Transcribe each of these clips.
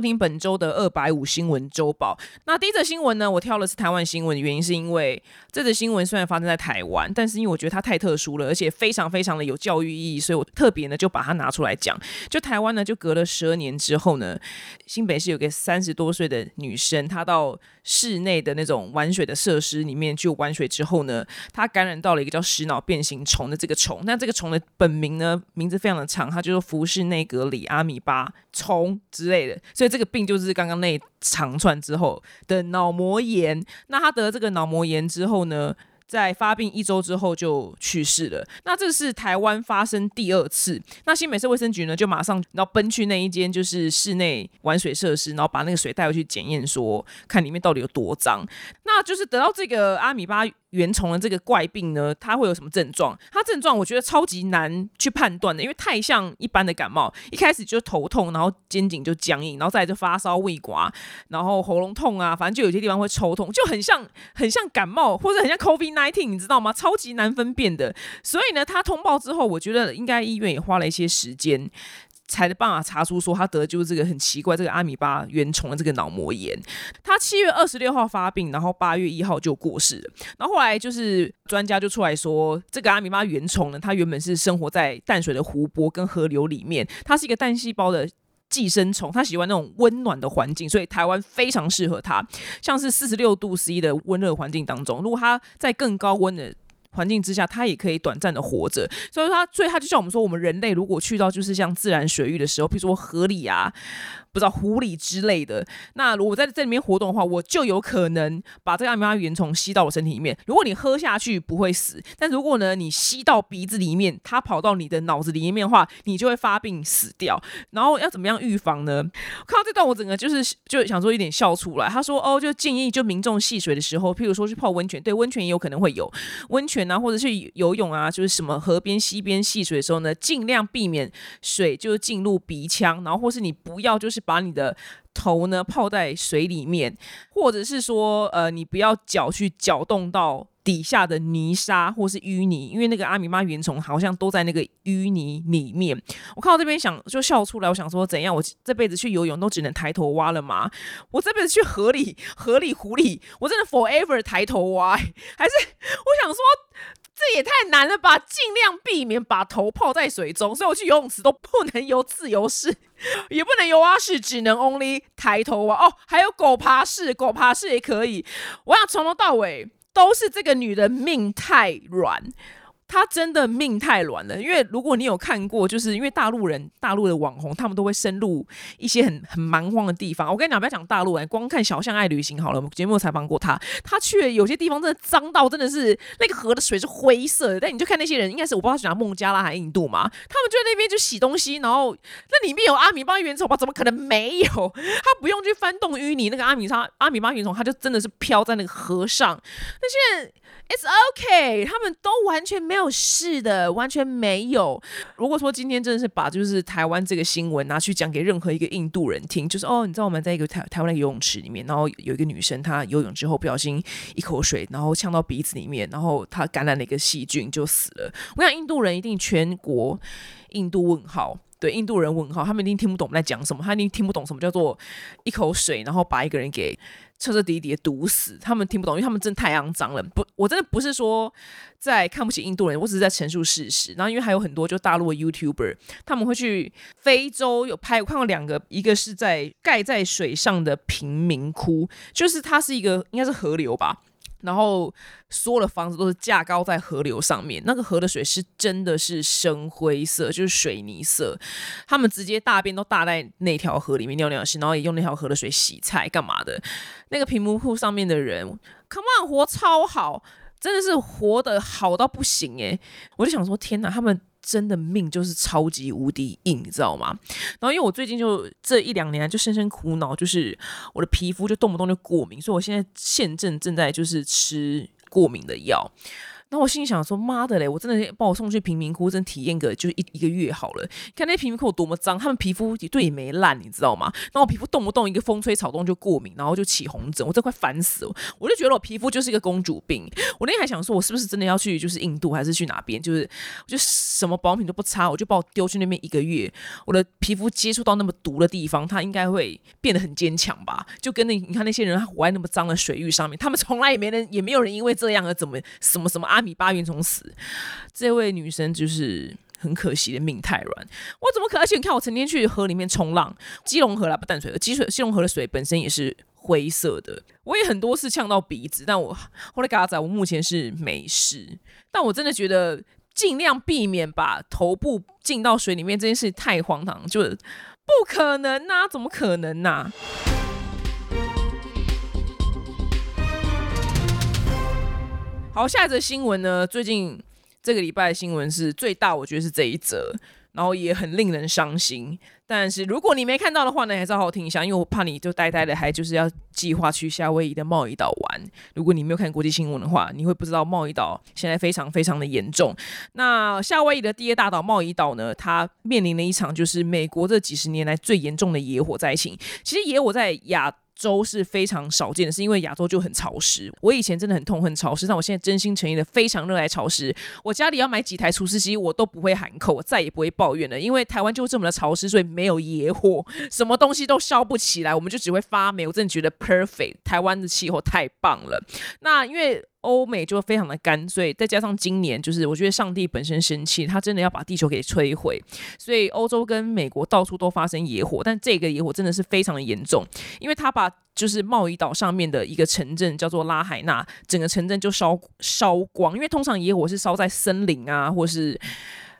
听本周的二百五新闻周报。那第一则新闻呢，我挑的是台湾新闻，原因是因为这则新闻虽然发生在台湾，但是因为我觉得它太特殊了，而且非常非常的有教育意义，所以我特别呢就把它拿出来讲。就台湾呢，就隔了十二年之后呢，新北市有个三十多岁的女生，她到室内的那种玩水的设施里面去玩水之后呢，她感染到了一个叫食脑变形虫的这个虫。那这个虫的本名呢，名字非常的长，它就是福氏内格里阿米巴虫之类的。所以这个病就是刚刚那长串之后的脑膜炎。那他得了这个脑膜炎之后呢？在发病一周之后就去世了。那这是台湾发生第二次。那新北市卫生局呢，就马上然后奔去那一间就是室内玩水设施，然后把那个水带回去检验，说看里面到底有多脏。那就是得到这个阿米巴。原虫的这个怪病呢，它会有什么症状？它症状我觉得超级难去判断的，因为太像一般的感冒，一开始就头痛，然后肩颈就僵硬，然后再就发烧、胃刮，然后喉咙痛啊，反正就有些地方会抽痛，就很像 很像感冒，或者很像 COVID nineteen，你知道吗？超级难分辨的。所以呢，他通报之后，我觉得应该医院也花了一些时间。才的办法查出说他得的就是这个很奇怪这个阿米巴原虫的这个脑膜炎。他七月二十六号发病，然后八月一号就过世了。然后后来就是专家就出来说，这个阿米巴原虫呢，它原本是生活在淡水的湖泊跟河流里面，它是一个单细胞的寄生虫，它喜欢那种温暖的环境，所以台湾非常适合它。像是四十六度 C 的温热环境当中，如果它在更高温的环境之下，它也可以短暂的活着，所以它，所以它就像我们说，我们人类如果去到就是像自然水域的时候，比如说河里啊。不知道狐狸之类的，那如果在这里面活动的话，我就有可能把这个阿米巴原虫吸到我身体里面。如果你喝下去不会死，但如果呢你吸到鼻子里面，它跑到你的脑子里面的话，你就会发病死掉。然后要怎么样预防呢？看到这段我整个就是就想说一点笑出来。他说哦，就建议就民众戏水的时候，譬如说去泡温泉，对温泉也有可能会有温泉啊，或者去游泳啊，就是什么河边、溪边戏水的时候呢，尽量避免水就是进入鼻腔，然后或是你不要就是。把你的头呢泡在水里面，或者是说，呃，你不要脚去搅动到底下的泥沙或是淤泥，因为那个阿米巴原虫好像都在那个淤泥里面。我看到这边想就笑出来，我想说怎样？我这辈子去游泳都只能抬头蛙了吗？我这辈子去河里、河里、湖里，我真的 forever 抬头蛙？还是我想说？这也太难了吧！尽量避免把头泡在水中，所以我去游泳池都不能游自由式，也不能游蛙式，只能 only 抬头蛙。哦，还有狗爬式，狗爬式也可以。我想从头到尾都是这个女人命太软。他真的命太软了，因为如果你有看过，就是因为大陆人、大陆的网红，他们都会深入一些很很蛮荒的地方。我跟你讲，不要讲大陆人，光看小象爱旅行好了。我们节目采访过他，他去有些地方真的脏到真的是那个河的水是灰色的。但你就看那些人，应该是我不知道是讲孟加拉还是印度嘛，他们就在那边就洗东西，然后那里面有阿米巴原虫吧？怎么可能没有？他不用去翻动淤泥，那个阿米沙阿米巴原虫，它就真的是飘在那个河上。那些。It's okay，他们都完全没有没有事的，完全没有。如果说今天真的是把就是台湾这个新闻拿去讲给任何一个印度人听，就是哦，你知道我们在一个台台湾的游泳池里面，然后有一个女生她游泳之后不小心一口水，然后呛到鼻子里面，然后她感染了一个细菌就死了。我想印度人一定全国印度问号，对印度人问号，他们一定听不懂我们在讲什么，他一定听不懂什么叫做一口水，然后把一个人给。彻彻底底的毒死，他们听不懂，因为他们真的太肮脏了。不，我真的不是说在看不起印度人，我只是在陈述事实。然后，因为还有很多就大陆的 YouTuber，他们会去非洲有拍，我看过两个，一个是在盖在水上的贫民窟，就是它是一个应该是河流吧。然后所有的房子都是架高在河流上面，那个河的水是真的是深灰色，就是水泥色。他们直接大便都大在那条河里面尿尿，然后也用那条河的水洗菜干嘛的。那个贫民窟上面的人，Come on，活超好，真的是活得好到不行诶。我就想说，天哪，他们。真的命就是超级无敌硬，你知道吗？然后因为我最近就这一两年就深深苦恼，就是我的皮肤就动不动就过敏，所以我现在现正正在就是吃过敏的药。然后我心里想说，妈的嘞，我真的把我送去贫民窟，真体验个就一一个月好了。看那些贫民窟有多么脏，他们皮肤也对也没烂，你知道吗？然后我皮肤动不动一个风吹草动就过敏，然后就起红疹，我这快烦死了。我就觉得我皮肤就是一个公主病。我那天还想说，我是不是真的要去就是印度，还是去哪边？就是我就什么保养品都不擦，我就把我丢去那边一个月，我的皮肤接触到那么毒的地方，它应该会变得很坚强吧？就跟那你看那些人他活在那么脏的水域上面，他们从来也没人也没有人因为这样而怎么什么什么啊米八元虫死。这位女生就是很可惜的命太软，我怎么可？而且你看，我成天去河里面冲浪，基隆河啦不淡水河，基水基隆河的水本身也是灰色的。我也很多次呛到鼻子，但我后来嘎仔，我目前是没事。但我真的觉得尽量避免把头部浸到水里面这件事太荒唐，就不可能呐，怎么可能呐？好，下一则新闻呢？最近这个礼拜的新闻是最大，我觉得是这一则，然后也很令人伤心。但是如果你没看到的话呢，还是好好听一下，因为我怕你就呆呆的，还就是要计划去夏威夷的贸易岛玩。如果你没有看国际新闻的话，你会不知道贸易岛现在非常非常的严重。那夏威夷的第二大岛贸易岛呢，它面临了一场就是美国这几十年来最严重的野火灾情。其实野火在亚州是非常少见的，是因为亚洲就很潮湿。我以前真的很痛恨潮湿，但我现在真心诚意的非常热爱潮湿。我家里要买几台除湿机，我都不会喊口，我再也不会抱怨了。因为台湾就这么的潮湿，所以没有野火，什么东西都烧不起来，我们就只会发霉。我真的觉得 perfect，台湾的气候太棒了。那因为。欧美就非常的干，所以再加上今年就是我觉得上帝本身生气，他真的要把地球给摧毁，所以欧洲跟美国到处都发生野火，但这个野火真的是非常的严重，因为他把就是贸易岛上面的一个城镇叫做拉海纳，整个城镇就烧烧光，因为通常野火是烧在森林啊，或是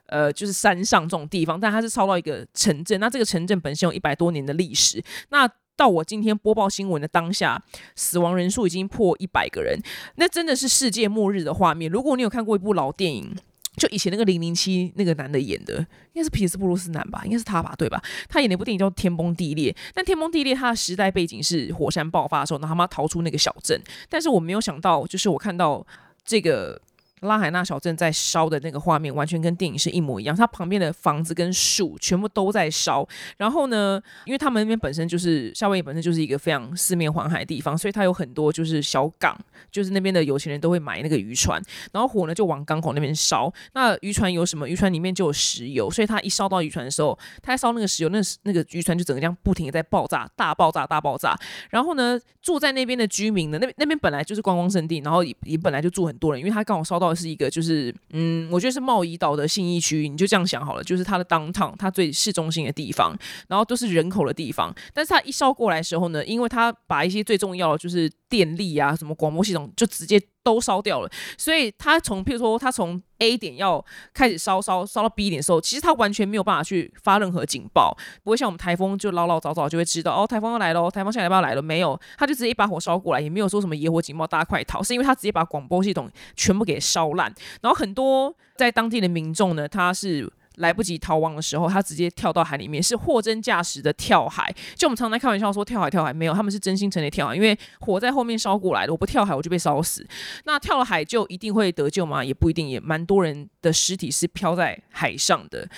呃就是山上这种地方，但它是烧到一个城镇，那这个城镇本身有一百多年的历史，那。到我今天播报新闻的当下，死亡人数已经破一百个人，那真的是世界末日的画面。如果你有看过一部老电影，就以前那个零零七那个男的演的，应该是皮斯布鲁斯男吧，应该是他吧，对吧？他演一部电影叫《天崩地裂》，但《天崩地裂》它的时代背景是火山爆发的时候，然后他妈逃出那个小镇。但是我没有想到，就是我看到这个。拉海纳小镇在烧的那个画面，完全跟电影是一模一样。它旁边的房子跟树全部都在烧。然后呢，因为他们那边本身就是夏威夷本身就是一个非常四面环海的地方，所以它有很多就是小港，就是那边的有钱人都会买那个渔船，然后火呢就往港口那边烧。那渔船有什么？渔船里面就有石油，所以它一烧到渔船的时候，它烧那个石油，那那个渔船就整个这样不停的在爆炸，大爆炸，大爆炸。然后呢，住在那边的居民呢，那那边本来就是观光胜地，然后也也本来就住很多人，因为它刚好烧到。是一个，就是嗯，我觉得是贸易岛的信义区，你就这样想好了，就是它的当趟它最市中心的地方，然后都是人口的地方。但是它一烧过来的时候呢，因为它把一些最重要的就是电力啊，什么广播系统，就直接。都烧掉了，所以他从譬如说他从 A 点要开始烧烧烧到 B 点的时候，其实他完全没有办法去发任何警报，不会像我们台风就老老早早就会知道哦，台风要来了，台风下礼拜要来了，没有，他就直接一把火烧过来，也没有说什么野火警报，大家快逃，是因为他直接把广播系统全部给烧烂，然后很多在当地的民众呢，他是。来不及逃亡的时候，他直接跳到海里面，是货真价实的跳海。就我们常常开玩笑说跳海跳海，没有，他们是真心诚意跳海，因为火在后面烧过来了，我不跳海我就被烧死。那跳了海就一定会得救吗？也不一定，也蛮多人的尸体是漂在海上的。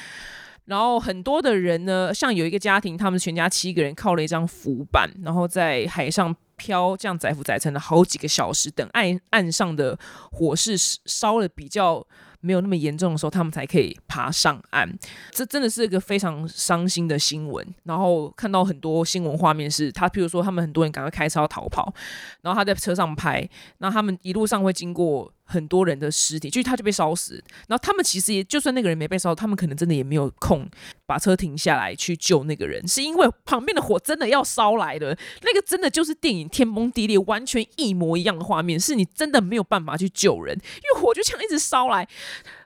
然后很多的人呢，像有一个家庭，他们全家七个人靠了一张浮板，然后在海上漂，这样载浮载沉了好几个小时，等岸岸上的火势烧了比较。没有那么严重的时候，他们才可以爬上岸。这真的是一个非常伤心的新闻。然后看到很多新闻画面，是他，譬如说他们很多人赶快开车要逃跑，然后他在车上拍，那他们一路上会经过。很多人的尸体，就是他就被烧死。然后他们其实也，就算那个人没被烧，他们可能真的也没有空把车停下来去救那个人，是因为旁边的火真的要烧来了。那个真的就是电影天崩地裂，完全一模一样的画面，是你真的没有办法去救人，因为火就像一直烧来。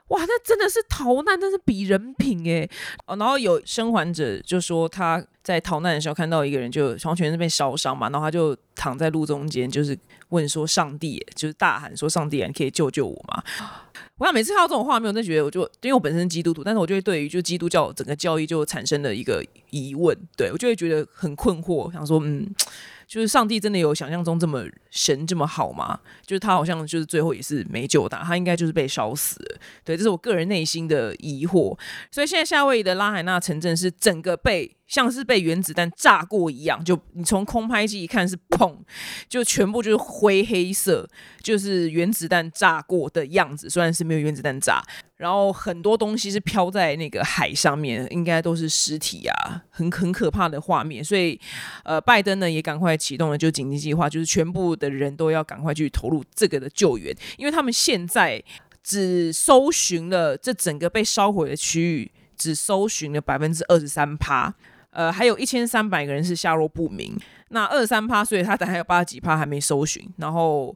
哇，那真的是逃难，真是比人品哎。哦，然后有生还者就说他在逃难的时候看到一个人就完全是被烧伤嘛，然后他就躺在路中间，就是。问说：“上帝，就是大喊说，上帝，你可以救救我吗？”我想每次看到这种画面，我就觉得，我就因为我本身基督徒，但是我就会对于就基督教整个教义就产生了一个疑问，对我就会觉得很困惑，想说，嗯，就是上帝真的有想象中这么神这么好吗？就是他好像就是最后也是没救的，他应该就是被烧死了。对，这是我个人内心的疑惑。所以现在夏威夷的拉海纳城镇是整个被像是被原子弹炸过一样，就你从空拍机一看是砰，就全部就是灰黑色，就是原子弹炸过的样子。虽然是没有原子弹炸。然后很多东西是飘在那个海上面，应该都是尸体啊，很很可怕的画面。所以，呃，拜登呢也赶快启动了就紧急计划，就是全部的人都要赶快去投入这个的救援，因为他们现在只搜寻了这整个被烧毁的区域，只搜寻了百分之二十三趴，呃，还有一千三百个人是下落不明。那二三趴，所以他等还有八几趴还没搜寻，然后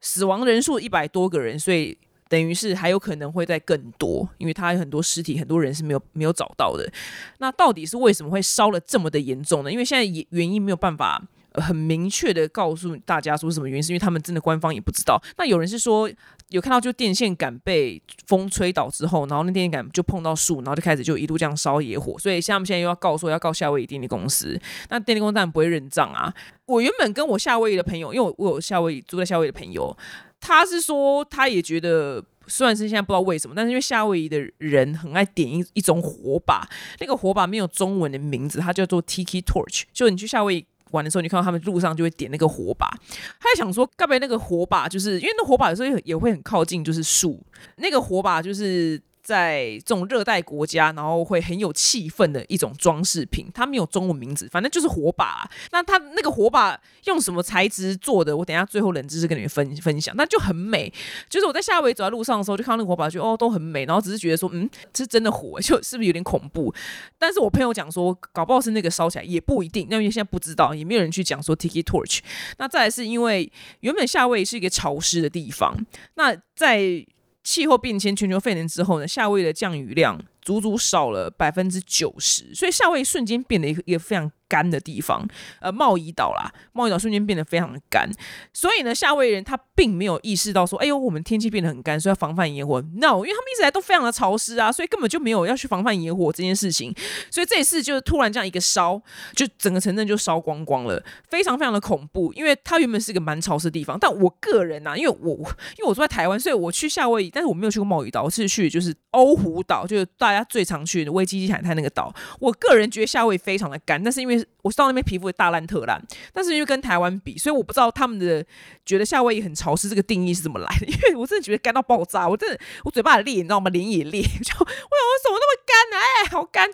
死亡人数一百多个人，所以。等于是还有可能会在更多，因为他有很多尸体，很多人是没有没有找到的。那到底是为什么会烧了这么的严重呢？因为现在原因没有办法很明确的告诉大家说什么原因，是因为他们真的官方也不知道。那有人是说有看到就电线杆被风吹倒之后，然后那电线杆就碰到树，然后就开始就一度这样烧野火。所以像他们现在又要告说要告夏威夷电力公司，那电力公司当然不会认账啊。我原本跟我夏威夷的朋友，因为我我有夏威夷住在夏威夷的朋友。他是说，他也觉得，虽然是现在不知道为什么，但是因为夏威夷的人很爱点一一种火把，那个火把没有中文的名字，它叫做 Tiki Torch。就你去夏威夷玩的时候，你看到他们路上就会点那个火把。他在想说，该不会那个火把就是因为那火把有时候也会很靠近，就是树，那个火把就是。在这种热带国家，然后会很有气氛的一种装饰品，它没有中文名字，反正就是火把。那它那个火把用什么材质做的？我等下最后冷知识跟你们分分享。那就很美，就是我在夏威夷走在路上的时候，就看到那个火把，就哦都很美，然后只是觉得说，嗯，这是真的火，就是不是有点恐怖？但是我朋友讲说，搞不好是那个烧起来也不一定，那因为现在不知道，也没有人去讲说 Tiki Torch。那再来是因为原本夏威夷是一个潮湿的地方，那在气候变迁、全球沸腾之后呢，夏威夷的降雨量足足少了百分之九十，所以夏威夷瞬间变得一个一个非常。干的地方，呃，贸易岛啦，贸易岛瞬间变得非常的干，所以呢，夏威夷人他并没有意识到说，哎呦，我们天气变得很干，所以要防范野火。No，因为他们一直来都非常的潮湿啊，所以根本就没有要去防范野火这件事情。所以这一次就是突然这样一个烧，就整个城镇就烧光光了，非常非常的恐怖。因为它原本是一个蛮潮湿的地方，但我个人呐，因为我因为我住在台湾，所以我去夏威夷，但是我没有去过贸易岛，我是去就是欧胡岛，就是大家最常去的威基基海滩那个岛。我个人觉得夏威夷非常的干，但是因为 is 我到那边皮肤大烂特烂，但是因为跟台湾比，所以我不知道他们的觉得夏威夷很潮湿这个定义是怎么来的。因为我真的觉得干到爆炸，我真的我嘴巴裂，你知道吗？脸也裂，就我想我什么那么干呢？哎，好干！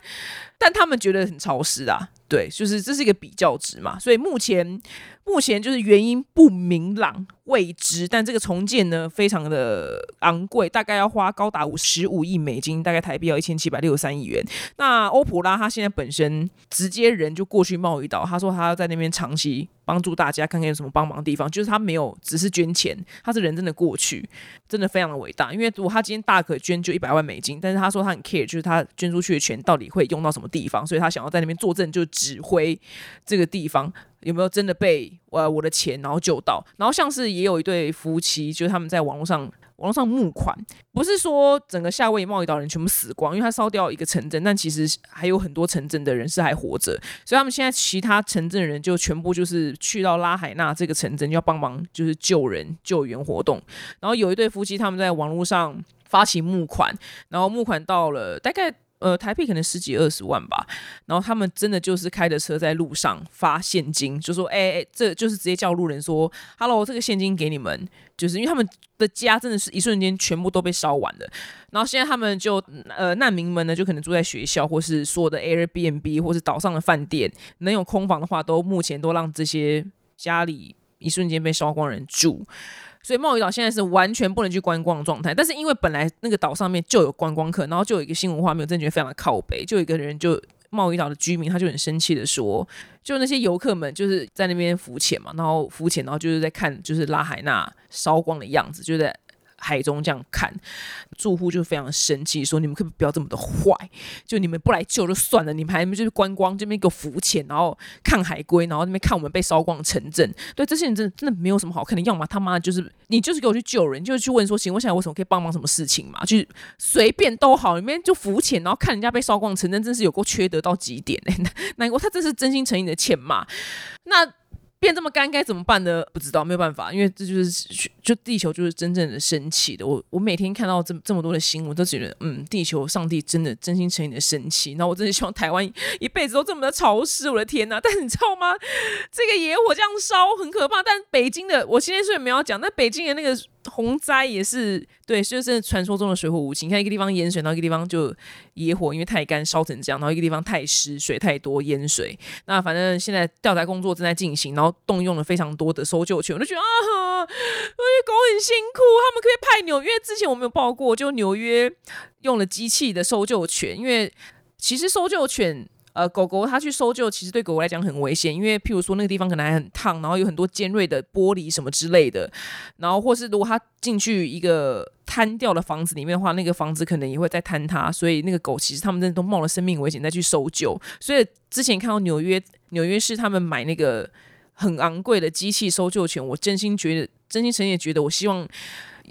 但他们觉得很潮湿啊。对，就是这是一个比较值嘛，所以目前目前就是原因不明朗未知，但这个重建呢非常的昂贵，大概要花高达五十五亿美金，大概台币要一千七百六十三亿元。那欧普拉他现在本身直接人就过去贸易岛，他说他要在那边长期。帮助大家看看有什么帮忙的地方，就是他没有只是捐钱，他是人真的过去，真的非常的伟大。因为如果他今天大可捐就一百万美金，但是他说他很 care，就是他捐出去的钱到底会用到什么地方，所以他想要在那边坐镇，就指挥这个地方有没有真的被呃我的钱然后救到。然后像是也有一对夫妻，就是他们在网络上。网络上募款，不是说整个夏威夷贸易岛人全部死光，因为他烧掉一个城镇，但其实还有很多城镇的人是还活着，所以他们现在其他城镇人就全部就是去到拉海纳这个城镇，要帮忙就是救人救援活动。然后有一对夫妻他们在网络上发起募款，然后募款到了大概。呃，台币可能十几二十万吧，然后他们真的就是开着车在路上发现金，就说，哎，这就是直接叫路人说，Hello，这个现金给你们，就是因为他们的家真的是一瞬间全部都被烧完了，然后现在他们就，呃，难民们呢就可能住在学校，或是所有的 Airbnb 或是岛上的饭店，能有空房的话，都目前都让这些家里一瞬间被烧光人住。所以贸易岛现在是完全不能去观光的状态，但是因为本来那个岛上面就有观光客，然后就有一个新闻画面，我真的觉得非常的靠北，就有一个人就贸易岛的居民，他就很生气的说，就那些游客们就是在那边浮潜嘛，然后浮潜，然后就是在看就是拉海纳烧光的样子，就在。海中这样看，住户就非常生气，说：“你们可不可以不要这么的坏，就你们不来救就算了，你们还就是观光这边给我浮潜，然后看海龟，然后那边看我们被烧光的城镇。对这些人真的真的没有什么好看的，要么他妈就是你就是给我去救人，就是去问说，行，我现在为什么可以帮忙什么事情嘛？就是随便都好，里面就浮潜，然后看人家被烧光城镇，真是有够缺德到极点哎！难过他这是真心诚意的欠骂。那变这么干该怎么办呢？不知道，没有办法，因为这就是就地球就是真正的生气的。我我每天看到这这么多的新闻，都觉得嗯，地球上帝真的真心诚意的生气。那我真的希望台湾一辈子都这么的潮湿，我的天呐！但你知道吗？这个野火这样烧很可怕。但北京的，我今天是没有讲，但北京的那个。洪灾也是对，就是传说中的水火无情。你看一个地方淹水，然后一个地方就野火，因为太干烧成这样；然后一个地方太湿，水太多淹水。那反正现在调查工作正在进行，然后动用了非常多的搜救犬。我就觉得啊，狗很辛苦，他们可以派纽约。之前我没有报过，就纽约用了机器的搜救犬，因为其实搜救犬。呃，狗狗它去搜救，其实对狗狗来讲很危险，因为譬如说那个地方可能还很烫，然后有很多尖锐的玻璃什么之类的，然后或是如果它进去一个瘫掉的房子里面的话，那个房子可能也会在坍塌，所以那个狗其实他们真的都冒了生命危险再去搜救。所以之前看到纽约纽约市他们买那个很昂贵的机器搜救犬，我真心觉得，真心诚意觉得，我希望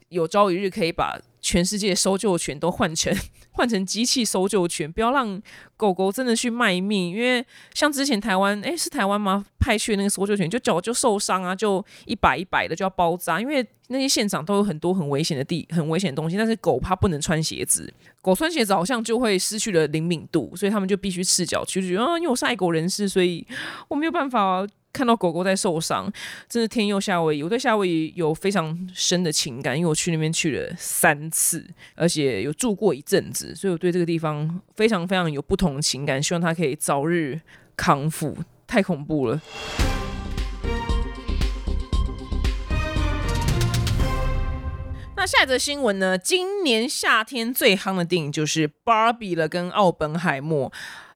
有朝一日可以把。全世界搜救犬都换成换成机器搜救犬，不要让狗狗真的去卖命。因为像之前台湾，诶，是台湾吗？派去那个搜救犬就脚就受伤啊，就一摆一摆的就要包扎。因为那些现场都有很多很危险的地、很危险的东西，但是狗它不能穿鞋子，狗穿鞋子好像就会失去了灵敏度，所以他们就必须赤脚去。啊，因为我是爱狗人士，所以我没有办法。看到狗狗在受伤，真是天佑夏威夷。我对夏威夷有非常深的情感，因为我去那边去了三次，而且有住过一阵子，所以我对这个地方非常非常有不同的情感。希望它可以早日康复，太恐怖了。那下一则新闻呢？今年夏天最夯的电影就是《芭比》了，跟《奥本海默》。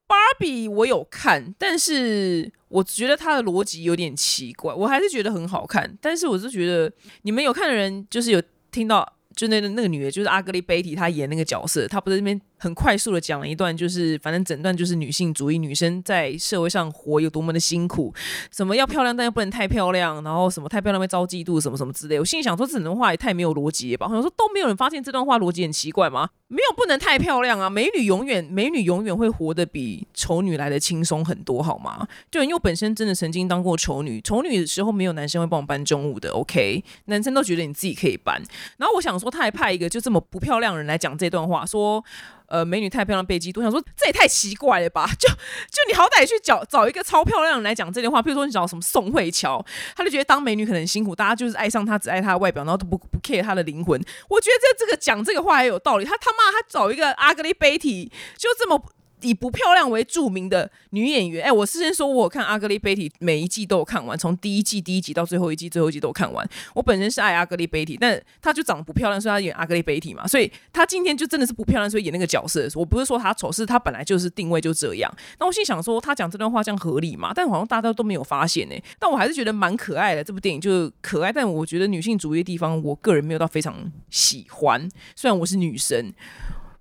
芭比我有看，但是我觉得它的逻辑有点奇怪，我还是觉得很好看。但是我是觉得你们有看的人，就是有听到，就那个那个女的，就是阿格丽贝蒂，她演那个角色，她不是那边。很快速的讲了一段，就是反正整段就是女性主义，女生在社会上活有多么的辛苦，什么要漂亮但又不能太漂亮，然后什么太漂亮会遭嫉妒，什么什么之类。我心里想说，这段话也太没有逻辑了吧？好像说都没有人发现这段话逻辑很奇怪吗？没有不能太漂亮啊，美女永远美女永远会活得比丑女来的轻松很多，好吗？就因为本身真的曾经当过丑女，丑女的时候没有男生会帮我搬重物的，OK？男生都觉得你自己可以搬。然后我想说，他还派一个就这么不漂亮人来讲这段话，说。呃，美女太漂亮被嫉妒，想说这也太奇怪了吧？就就你好歹去找找一个超漂亮的来讲这句话，比如说你找什么宋慧乔，他就觉得当美女可能辛苦，大家就是爱上她只爱她的外表，然后都不不 care 她的灵魂。我觉得这这个讲这个话也有道理。他他妈他找一个阿格丽贝蒂，就这么。以不漂亮为著名的女演员，哎，我事先说，我看阿格丽贝蒂每一季都有看完，从第一季第一集到最后一季最后一季都有看完。我本身是爱阿格丽贝蒂，但她就长得不漂亮，所以她演阿格丽贝蒂嘛，所以她今天就真的是不漂亮，所以演那个角色。我不是说她丑，是她本来就是定位就这样。那我心想说，她讲这段话这样合理吗？但好像大家都没有发现呢。但我还是觉得蛮可爱的。这部电影就是可爱，但我觉得女性主义的地方，我个人没有到非常喜欢。虽然我是女生，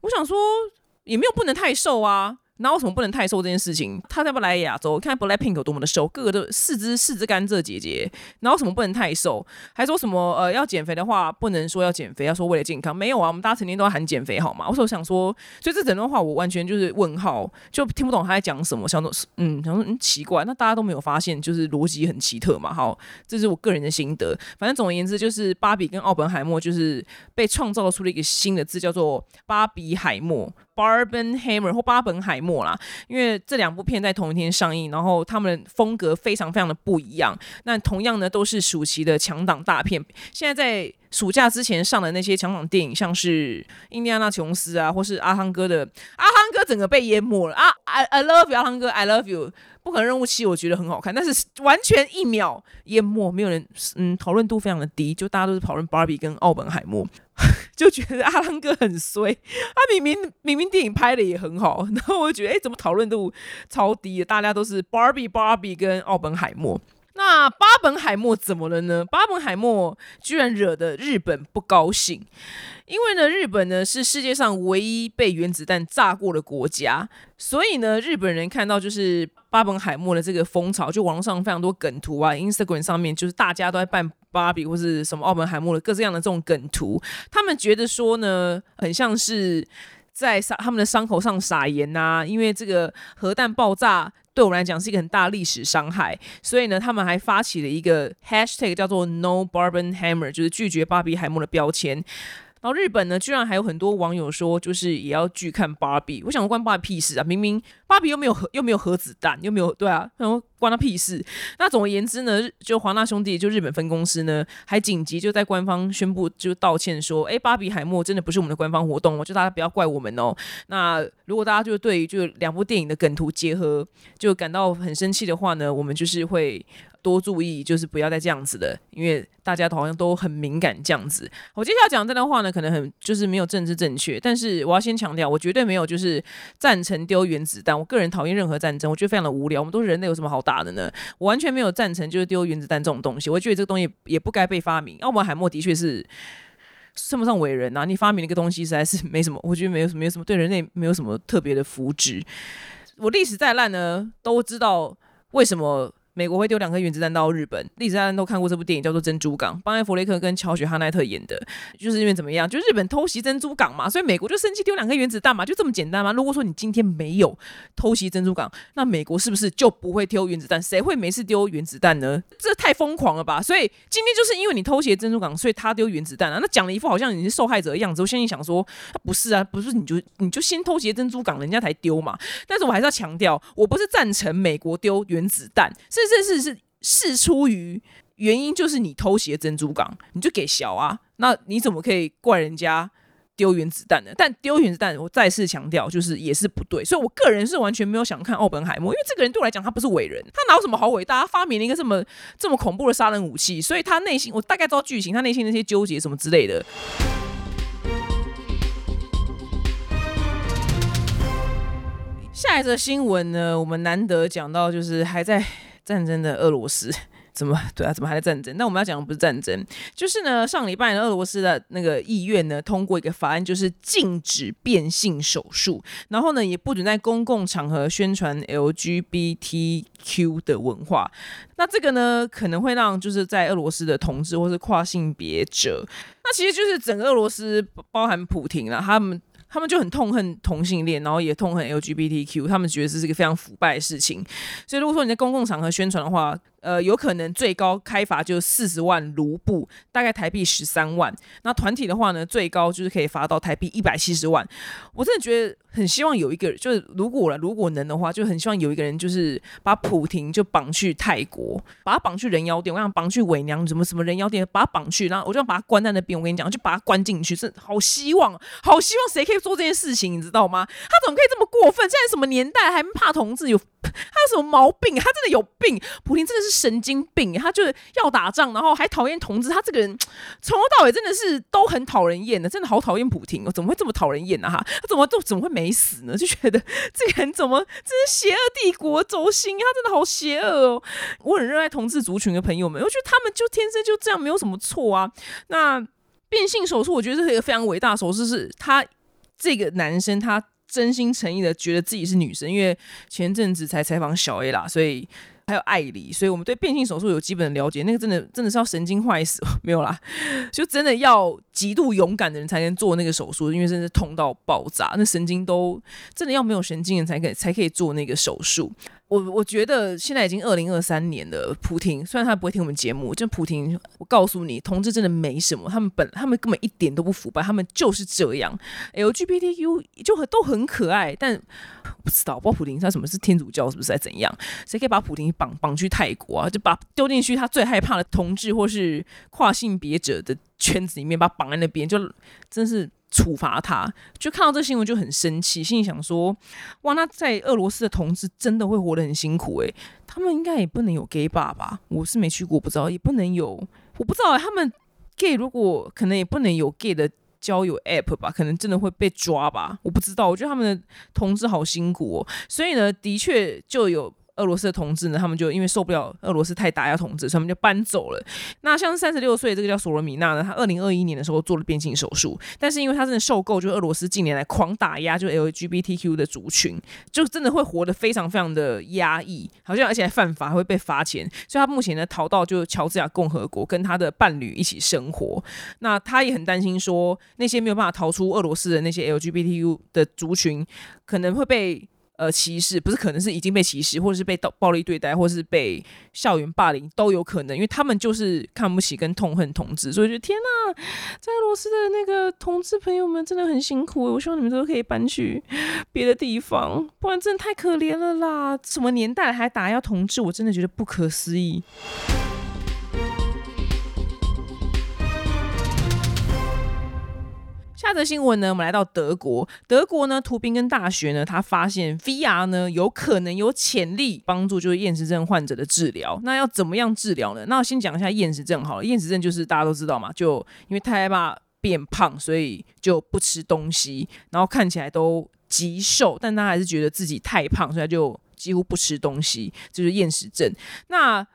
我想说也没有不能太瘦啊。那为什么不能太瘦这件事情？他在不来亚洲，看 Black Pink 有多么的瘦，个个都四肢四肢甘蔗姐姐。然后什么不能太瘦？还说什么呃要减肥的话，不能说要减肥，要说为了健康。没有啊，我们大家成天都要喊减肥好吗？我说想说，所以这整段话我完全就是问号，就听不懂他在讲什么。想说嗯，想说嗯奇怪，那大家都没有发现，就是逻辑很奇特嘛。好，这是我个人的心得。反正总而言之，就是芭比跟奥本海默就是被创造出了一个新的字，叫做芭比海默。Barbenheimer 或巴本海默啦，因为这两部片在同一天上映，然后他们风格非常非常的不一样。那同样呢，都是暑期的强档大片。现在在暑假之前上的那些强档电影，像是《印第安纳琼斯》啊，或是阿汤哥的《阿汤哥》，整个被淹没了啊！I I love you，阿汤哥，I love you。不可能任务七，我觉得很好看，但是完全一秒淹没，没有人，嗯，讨论度非常的低，就大家都是讨论 Barbie 跟奥本海默，就觉得阿汤哥很衰，他明明明明电影拍的也很好，然后我就觉得，哎，怎么讨论度超低？大家都是芭比、芭比跟奥本海默。那巴本海默怎么了呢？巴本海默居然惹得日本不高兴，因为呢，日本呢是世界上唯一被原子弹炸过的国家，所以呢，日本人看到就是巴本海默的这个风潮，就网上非常多梗图啊，Instagram 上面就是大家都在扮芭比或是什么奥本海默的各式各样的这种梗图，他们觉得说呢，很像是在撒他们的伤口上撒盐呐，因为这个核弹爆炸。对我们来讲是一个很大历史伤害，所以呢，他们还发起了一个 hashtag 叫做 No Barbenheimer，就是拒绝芭比海默的标签。然后日本呢，居然还有很多网友说，就是也要拒看芭比。我想关芭比屁事啊！明明芭比又没有核，又没有核子弹，又没有对啊，然后关他屁事。那总而言之呢，就华纳兄弟就日本分公司呢，还紧急就在官方宣布就道歉说，哎，芭比海默真的不是我们的官方活动，就大家不要怪我们哦。那如果大家就对于就两部电影的梗图结合就感到很生气的话呢，我们就是会。多注意，就是不要再这样子的，因为大家好像都很敏感这样子。我接下来讲这段话呢，可能很就是没有政治正确，但是我要先强调，我绝对没有就是赞成丢原子弹。我个人讨厌任何战争，我觉得非常的无聊。我们都是人类，有什么好打的呢？我完全没有赞成就是丢原子弹这种东西。我觉得这个东西也不该被发明。奥本海默的确是称不上伟人啊，你发明了一个东西实在是没什么，我觉得没有什么，没有什么对人类没有什么特别的福祉。我历史再烂呢，都知道为什么。美国会丢两颗原子弹到日本，历史上都看过这部电影，叫做《珍珠港》，邦艾弗雷克跟乔雪哈奈特演的，就是因为怎么样，就日本偷袭珍珠港嘛，所以美国就生气丢两颗原子弹嘛，就这么简单吗？如果说你今天没有偷袭珍珠港，那美国是不是就不会丢原子弹？谁会没事丢原子弹呢？这太疯狂了吧！所以今天就是因为你偷袭珍珠港，所以他丢原子弹啊，那讲了一副好像你是受害者的样子。我相信想说，不是啊，不是你就你就先偷袭珍珠港，人家才丢嘛。但是我还是要强调，我不是赞成美国丢原子弹，是这件事是。是。出于原因，就是。你偷袭珍珠港，你就给小啊？那你怎么可以怪人家丢原子弹呢？但丢原子弹，我再次强调，就是。也是。不对。所以我个人是。完全没有想看奥本海默，因为这个人对我来讲，他不是。伟人，他哪有什么好伟大？他发明了一个这么这么恐怖的杀人武器，所以他内心我大概知道剧情，他内心那些纠结什么之类的。下一则新闻呢，我们难得讲到，就是。还在。战争的俄罗斯 怎么对啊？怎么还在战争？那我们要讲的不是战争，就是呢，上礼拜呢俄罗斯的那个议院呢通过一个法案，就是禁止变性手术，然后呢也不准在公共场合宣传 LGBTQ 的文化。那这个呢可能会让就是在俄罗斯的同志或是跨性别者，那其实就是整个俄罗斯包含普廷了，他们。他们就很痛恨同性恋，然后也痛恨 LGBTQ，他们觉得这是一个非常腐败的事情。所以如果说你在公共场合宣传的话，呃，有可能最高开罚就四十万卢布，大概台币十三万。那团体的话呢，最高就是可以罚到台币一百七十万。我真的觉得很希望有一个，就是如果了，如果能的话，就很希望有一个人，就是把普婷就绑去泰国，把他绑去人妖店，我想绑去伪娘什么什么人妖店，把他绑去，然后我就要把他关在那边。我跟你讲，就把他关进去，是好希望，好希望谁可以做这件事情，你知道吗？他怎么可以这么过分？现在什么年代还怕同志有？他有什么毛病？他真的有病！普京真的是神经病！他就是要打仗，然后还讨厌同志。他这个人从头到尾真的是都很讨人厌的，真的好讨厌普京哦！怎么会这么讨人厌呢？哈，他怎么都怎么会没死呢？就觉得这个人怎么真是邪恶帝国轴心？他真的好邪恶哦！我很热爱同志族群的朋友们，我觉得他们就天生就这样，没有什么错啊。那变性手术，我觉得是一个非常伟大的手术，是他这个男生他。真心诚意的觉得自己是女生，因为前阵子才采访小 A 啦，所以还有艾黎，所以我们对变性手术有基本的了解。那个真的真的是要神经坏死，没有啦，就真的要极度勇敢的人才能做那个手术，因为真的痛到爆炸，那神经都真的要没有神经人才可以才可以做那个手术。我我觉得现在已经二零二三年了，普婷虽然他不会听我们节目，就普婷，我告诉你，同志真的没什么，他们本他们根本一点都不腐败，他们就是这样，LGBTQ 就很都很可爱，但不知道，不知道普婷他什么是天主教是不是在怎样？谁可以把普婷绑绑去泰国啊？就把丢进去他最害怕的同志或是跨性别者的圈子里面，把绑在那边，就真是。处罚他，就看到这新闻就很生气，心里想说：哇，那在俄罗斯的同志真的会活得很辛苦诶，他们应该也不能有 gay 爸吧？我是没去过，不知道，也不能有，我不知道他们 gay 如果可能也不能有 gay 的交友 app 吧？可能真的会被抓吧？我不知道，我觉得他们的同志好辛苦哦，所以呢，的确就有。俄罗斯的同志呢，他们就因为受不了俄罗斯太打压同志，他们就搬走了。那像三十六岁这个叫索罗米娜呢，她二零二一年的时候做了变性手术，但是因为她真的受够，就俄罗斯近年来狂打压就 LGBTQ 的族群，就真的会活得非常非常的压抑，好像而且还犯法，还会被罚钱。所以她目前呢逃到就乔治亚共和国，跟她的伴侣一起生活。那她也很担心说，那些没有办法逃出俄罗斯的那些 LGBTQ 的族群，可能会被。呃歧视，不是可能是已经被歧视，或者是被暴力对待，或是被校园霸凌都有可能，因为他们就是看不起跟痛恨同志，所以觉得天呐，在俄罗斯的那个同志朋友们真的很辛苦，我希望你们都可以搬去 别的地方，不然真的太可怜了啦！什么年代还打要同志，我真的觉得不可思议。下则新闻呢，我们来到德国。德国呢，图宾根大学呢，他发现 VR 呢有可能有潜力帮助就是厌食症患者的治疗。那要怎么样治疗呢？那先讲一下厌食症好了。厌食症就是大家都知道嘛，就因为太害怕变胖，所以就不吃东西，然后看起来都极瘦，但他还是觉得自己太胖，所以他就几乎不吃东西，就是厌食症。那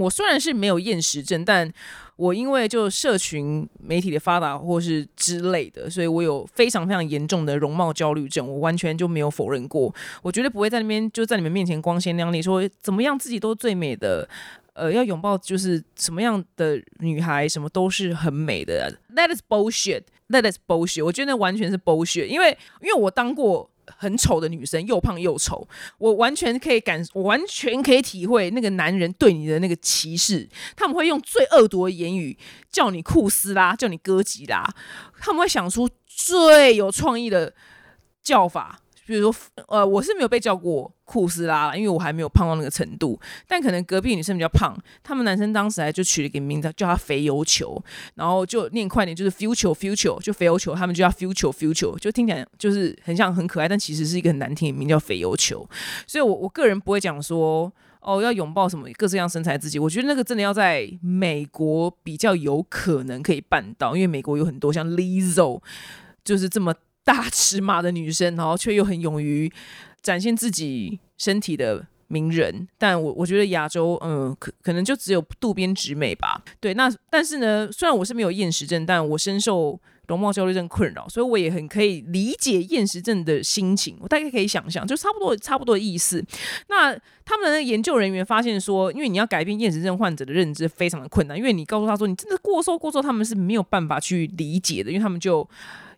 我虽然是没有厌食症，但我因为就社群媒体的发达或是之类的，所以我有非常非常严重的容貌焦虑症。我完全就没有否认过，我绝对不会在那边就在你们面前光鲜亮丽，说怎么样自己都最美的。呃，要拥抱就是什么样的女孩，什么都是很美的。That is bullshit. That is bullshit. 我觉得那完全是 bullshit，因为因为我当过。很丑的女生，又胖又丑，我完全可以感，我完全可以体会那个男人对你的那个歧视。他们会用最恶毒的言语叫你库斯拉，叫你哥吉拉，他们会想出最有创意的叫法。比如说，呃，我是没有被叫过库斯拉，因为我还没有胖到那个程度。但可能隔壁女生比较胖，他们男生当时还就取了一个名字，叫他肥油球，然后就念快点，就是 future future，就肥油球，他们就叫 future future，就听起来就是很像很可爱，但其实是一个很难听的名，叫肥油球。所以，我我个人不会讲说，哦，要拥抱什么各式各样身材自己。我觉得那个真的要在美国比较有可能可以办到，因为美国有很多像 Lizzo，就是这么。大尺码的女生，然后却又很勇于展现自己身体的名人，但我我觉得亚洲，嗯，可可能就只有渡边直美吧。对，那但是呢，虽然我是没有厌食症，但我深受容貌焦虑症困扰，所以我也很可以理解厌食症的心情。我大概可以想象，就差不多差不多的意思。那他们的研究人员发现说，因为你要改变厌食症患者的认知非常的困难，因为你告诉他说你真的过瘦过瘦，他们是没有办法去理解的，因为他们就。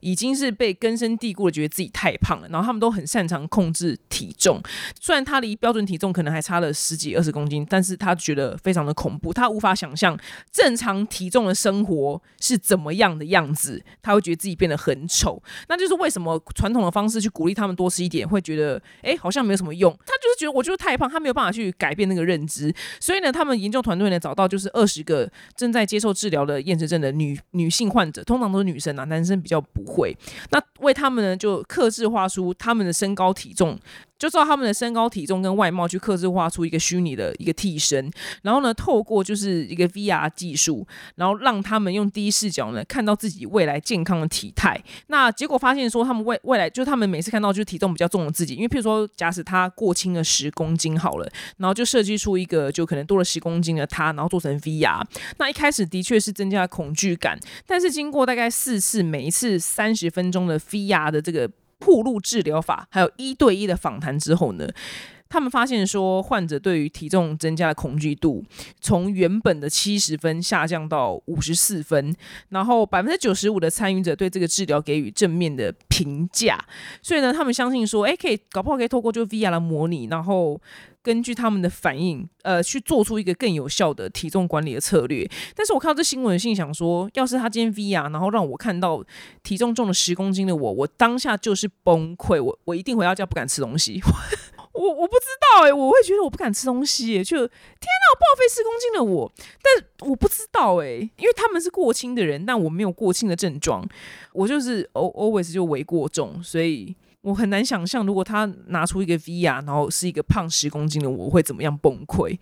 已经是被根深蒂固的觉得自己太胖了，然后他们都很擅长控制体重，虽然他离标准体重可能还差了十几二十公斤，但是他觉得非常的恐怖，他无法想象正常体重的生活是怎么样的样子，他会觉得自己变得很丑，那就是为什么传统的方式去鼓励他们多吃一点，会觉得哎好像没有什么用，他就是觉得我就是太胖，他没有办法去改变那个认知，所以呢，他们研究团队呢找到就是二十个正在接受治疗的厌食症的女女性患者，通常都是女生啊，男生比较不。会，那为他们呢，就刻制画出他们的身高体重。就照他们的身高、体重跟外貌去刻制画出一个虚拟的一个替身，然后呢，透过就是一个 VR 技术，然后让他们用第一视角呢看到自己未来健康的体态。那结果发现说，他们未未来就他们每次看到就是体重比较重的自己，因为譬如说，假使他过轻了十公斤好了，然后就设计出一个就可能多了十公斤的他，然后做成 VR。那一开始的确是增加了恐惧感，但是经过大概四次，每一次三十分钟的 VR 的这个。铺路治疗法，还有一对一的访谈之后呢，他们发现说，患者对于体重增加的恐惧度从原本的七十分下降到五十四分，然后百分之九十五的参与者对这个治疗给予正面的评价，所以呢，他们相信说，哎，可以搞不好可以透过就 VR 来模拟，然后。根据他们的反应，呃，去做出一个更有效的体重管理的策略。但是我看到这新闻，心想说，要是他今天 VR，，然后让我看到体重重了十公斤的我，我当下就是崩溃，我我一定回到家不敢吃东西。我我不知道哎，我会觉得我不敢吃东西，就天哪，报废四公斤的我，但我不知道哎，因为他们是过轻的人，但我没有过轻的症状，我就是 always 就为过重，所以。我很难想象，如果他拿出一个 V R，然后是一个胖十公斤的我，会怎么样崩溃？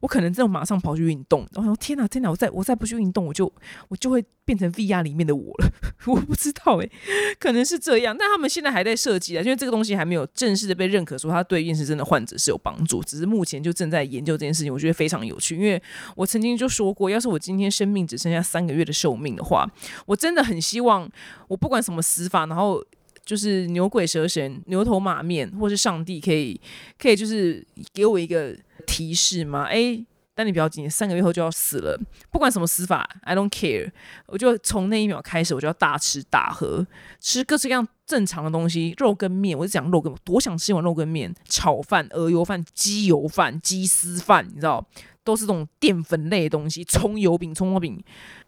我可能真的马上跑去运动。然后天哪，天哪！我再我再不去运动，我就我就会变成 V R 里面的我了。我不知道诶，可能是这样。但他们现在还在设计啊，因为这个东西还没有正式的被认可，说它对厌食症的患者是有帮助。只是目前就正在研究这件事情，我觉得非常有趣。因为我曾经就说过，要是我今天生命只剩下三个月的寿命的话，我真的很希望我不管什么死法，然后。就是牛鬼蛇神、牛头马面，或是上帝可以可以就是给我一个提示吗？哎，但你不要紧，三个月后就要死了，不管什么死法，I don't care。我就从那一秒开始，我就要大吃大喝，吃各式各样正常的东西，肉跟面。我就讲肉跟，多想吃一碗肉跟面，炒饭、鹅油饭、鸡油饭、鸡丝饭，你知道，都是这种淀粉类的东西，葱油饼、葱油饼。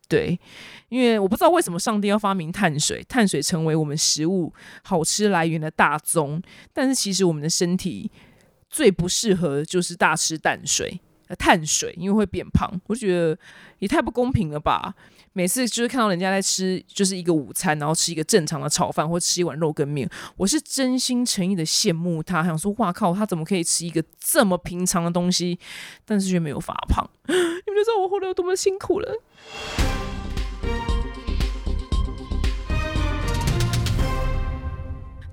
对，因为我不知道为什么上帝要发明碳水，碳水成为我们食物好吃来源的大宗，但是其实我们的身体最不适合就是大吃淡水、碳水，因为会变胖。我觉得也太不公平了吧！每次就是看到人家在吃，就是一个午餐，然后吃一个正常的炒饭，或吃一碗肉跟面，我是真心诚意的羡慕他，想说哇靠，他怎么可以吃一个这么平常的东西，但是却没有发胖？你们就知道我后来有多么辛苦了。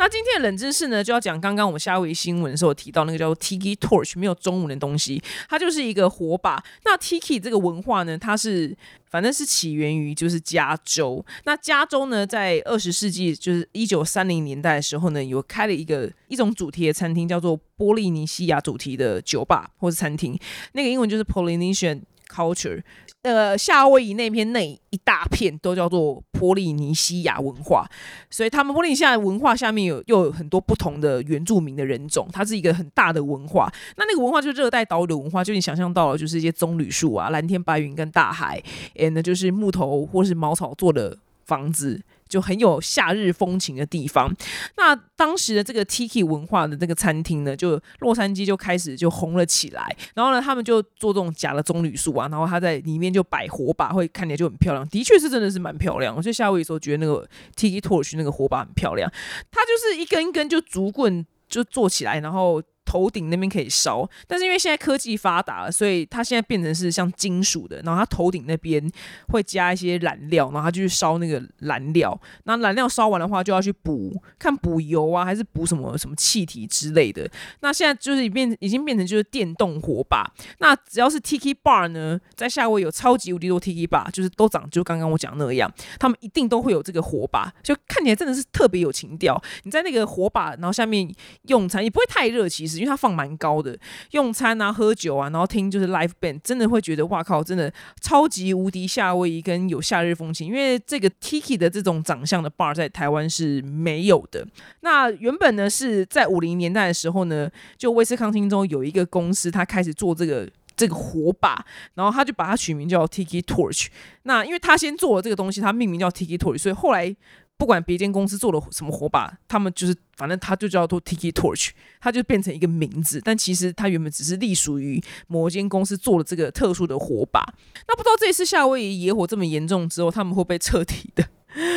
那今天的冷知识呢，就要讲刚刚我们夏威夷新闻的时候提到那个叫做 Tiki Torch，没有中文的东西，它就是一个火把。那 Tiki 这个文化呢，它是反正是起源于就是加州。那加州呢，在二十世纪就是一九三零年代的时候呢，有开了一个一种主题的餐厅，叫做波利尼西亚主题的酒吧或者餐厅。那个英文就是 Polynesian Culture。呃，夏威夷那边那一大片都叫做波利尼西亚文化，所以他们波利尼西亚文化下面有又有很多不同的原住民的人种，它是一个很大的文化。那那个文化就是热带岛屿的文化，就你想象到了，就是一些棕榈树啊、蓝天白云跟大海，and 就是木头或是茅草做的房子。就很有夏日风情的地方。那当时的这个 Tiki 文化的这个餐厅呢，就洛杉矶就开始就红了起来。然后呢，他们就做这种假的棕榈树啊，然后他在里面就摆火把，会看起来就很漂亮。的确是真的是蛮漂亮。我在夏威夷时候觉得那个 Tiki Torch 那个火把很漂亮，它就是一根一根就竹棍就做起来，然后。头顶那边可以烧，但是因为现在科技发达了，所以它现在变成是像金属的。然后它头顶那边会加一些燃料，然后它就去烧那个燃料。那燃料烧完的话，就要去补，看补油啊，还是补什么什么气体之类的。那现在就是变，已经变成就是电动火把。那只要是 Tiki Bar 呢，在夏威有超级无敌多 Tiki Bar，就是都长就刚刚我讲那样，他们一定都会有这个火把，就看起来真的是特别有情调。你在那个火把，然后下面用餐也不会太热，其实。因为它放蛮高的，用餐啊、喝酒啊，然后听就是 live band，真的会觉得哇靠，真的超级无敌夏威夷跟有夏日风情。因为这个 Tiki 的这种长相的 bar 在台湾是没有的。那原本呢是在五零年代的时候呢，就威斯康星州有一个公司，他开始做这个这个火把，然后他就把它取名叫 Tiki Torch。那因为他先做了这个东西，他命名叫 Tiki Torch，所以后来。不管别间公司做了什么火把，他们就是反正他就叫做 Tiki Torch，它就变成一个名字。但其实它原本只是隶属于某间公司做了这个特殊的火把。那不知道这一次夏威夷野火这么严重之后，他们会不会彻底的，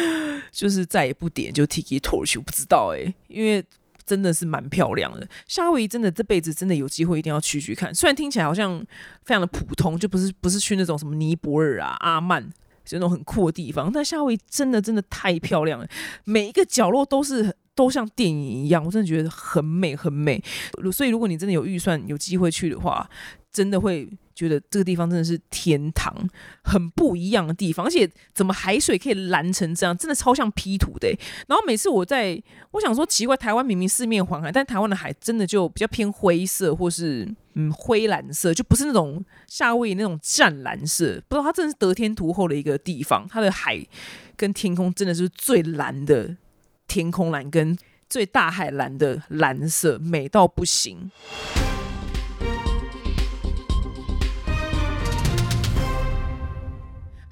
就是再也不点就 Tiki Torch？我不知道哎，因为真的是蛮漂亮的。夏威夷真的这辈子真的有机会一定要去去看。虽然听起来好像非常的普通，就不是不是去那种什么尼泊尔啊、阿曼。是那种很酷的地方，但夏威夷真的真的太漂亮了，每一个角落都是都像电影一样，我真的觉得很美很美。所以如果你真的有预算有机会去的话，真的会觉得这个地方真的是天堂，很不一样的地方。而且怎么海水可以蓝成这样，真的超像 P 图的。然后每次我在我想说奇怪，台湾明明四面环海，但台湾的海真的就比较偏灰色或是。嗯，灰蓝色就不是那种夏威夷那种湛蓝色，不知道它真的是得天独厚的一个地方。它的海跟天空真的是最蓝的天空蓝，跟最大海蓝的蓝色，美到不行。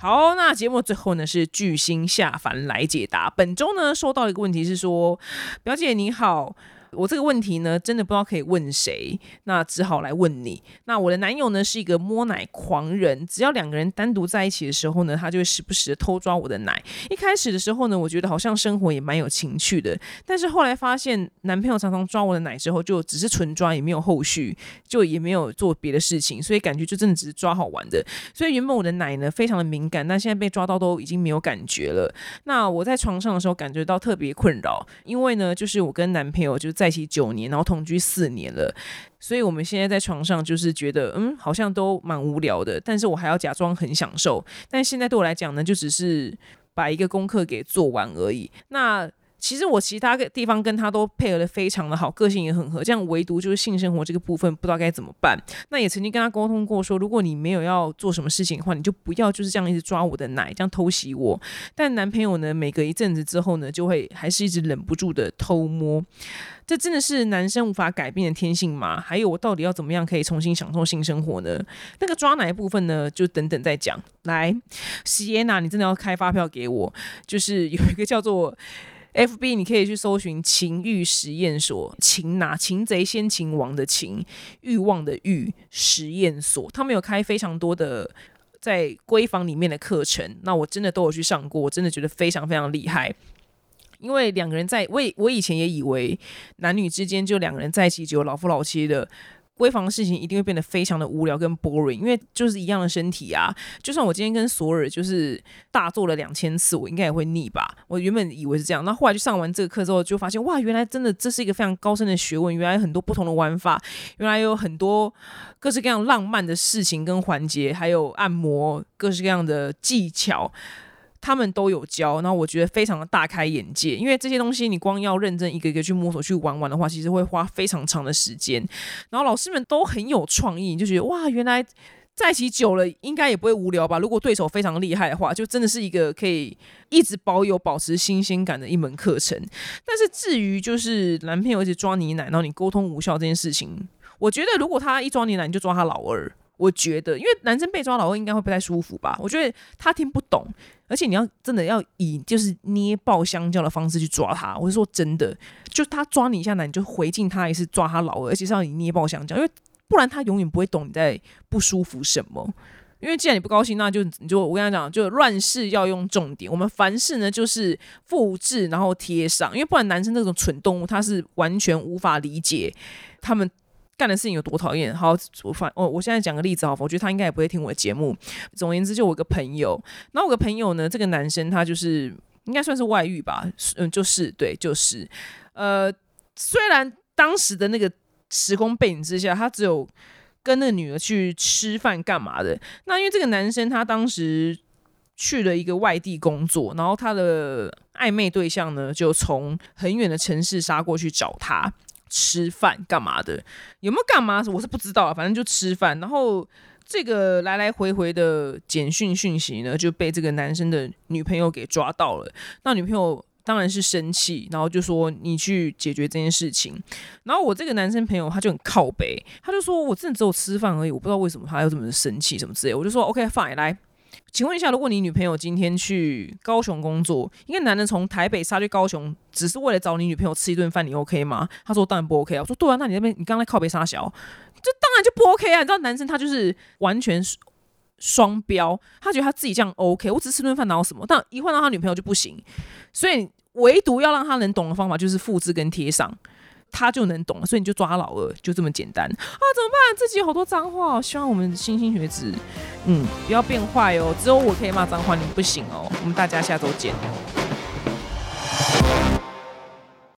好，那节目最后呢是巨星下凡来解答。本周呢收到一个问题是说，表姐你好。我这个问题呢，真的不知道可以问谁，那只好来问你。那我的男友呢是一个摸奶狂人，只要两个人单独在一起的时候呢，他就会时不时的偷抓我的奶。一开始的时候呢，我觉得好像生活也蛮有情趣的，但是后来发现男朋友常常抓我的奶之后，就只是纯抓，也没有后续，就也没有做别的事情，所以感觉就真的只是抓好玩的。所以原本我的奶呢非常的敏感，但现在被抓到都已经没有感觉了。那我在床上的时候感觉到特别困扰，因为呢，就是我跟男朋友就在在一起九年，然后同居四年了，所以我们现在在床上就是觉得，嗯，好像都蛮无聊的，但是我还要假装很享受。但现在对我来讲呢，就只是把一个功课给做完而已。那其实我其他个地方跟他都配合的非常的好，个性也很合，这样唯独就是性生活这个部分不知道该怎么办。那也曾经跟他沟通过，说如果你没有要做什么事情的话，你就不要就是这样一直抓我的奶，这样偷袭我。但男朋友呢，每隔一阵子之后呢，就会还是一直忍不住的偷摸。这真的是男生无法改变的天性吗？还有我到底要怎么样可以重新享受性生活呢？那个抓奶部分呢，就等等再讲。来，西耶娜，你真的要开发票给我？就是有一个叫做。F B，你可以去搜寻情欲实验所，情哪情贼先擒王的情，欲望的欲实验所，他们有开非常多的在闺房里面的课程，那我真的都有去上过，我真的觉得非常非常厉害，因为两个人在，我我以前也以为男女之间就两个人在一起就有老夫老妻的。闺房的事情一定会变得非常的无聊跟 boring，因为就是一样的身体啊。就算我今天跟索尔就是大做了两千次，我应该也会腻吧。我原本以为是这样，那后来就上完这个课之后，就发现哇，原来真的这是一个非常高深的学问。原来很多不同的玩法，原来有很多各式各样浪漫的事情跟环节，还有按摩各式各样的技巧。他们都有教，然后我觉得非常的大开眼界，因为这些东西你光要认真一个一个去摸索去玩玩的话，其实会花非常长的时间。然后老师们都很有创意，你就觉得哇，原来在一起久了应该也不会无聊吧？如果对手非常厉害的话，就真的是一个可以一直保有保持新鲜感的一门课程。但是至于就是男朋友一直抓你奶，然后你沟通无效这件事情，我觉得如果他一抓你奶，你就抓他老二。我觉得，因为男生被抓老二应该会不太舒服吧？我觉得他听不懂，而且你要真的要以就是捏爆香蕉的方式去抓他。我是说真的，就他抓你一下呢，你就回敬他一次抓他老二，而且是要你捏爆香蕉，因为不然他永远不会懂你在不舒服什么。因为既然你不高兴，那就你就我跟他讲，就乱世要用重点，我们凡事呢就是复制然后贴上，因为不然男生那种蠢动物他是完全无法理解他们。干的事情有多讨厌？好，我反我我现在讲个例子好，我觉得他应该也不会听我的节目。总而言之，就我一个朋友，那我个朋友呢，这个男生他就是应该算是外遇吧，嗯，就是对，就是呃，虽然当时的那个时空背景之下，他只有跟那个女儿去吃饭干嘛的。那因为这个男生他当时去了一个外地工作，然后他的暧昧对象呢，就从很远的城市杀过去找他。吃饭干嘛的？有没有干嘛？我是不知道啊，反正就吃饭。然后这个来来回回的简讯讯息呢，就被这个男生的女朋友给抓到了。那女朋友当然是生气，然后就说你去解决这件事情。然后我这个男生朋友他就很靠北，他就说我真的只有吃饭而已，我不知道为什么他要这么生气什么之类。我就说 OK fine 来。请问一下，如果你女朋友今天去高雄工作，一个男人从台北杀去高雄，只是为了找你女朋友吃一顿饭，你 OK 吗？他说当然不 OK 啊。我说对啊，那你那边你刚才靠北杀小，这当然就不 OK 啊。你知道男生他就是完全双标，他觉得他自己这样 OK，我只吃顿饭哪有什么？但一换到他女朋友就不行，所以唯独要让他能懂的方法就是复制跟贴上。他就能懂所以你就抓老二就这么简单。啊怎么办？自己好多脏话希望我们星星学子嗯不要变坏哦。只有我可以骂脏话你们不行哦。我们大家下周见。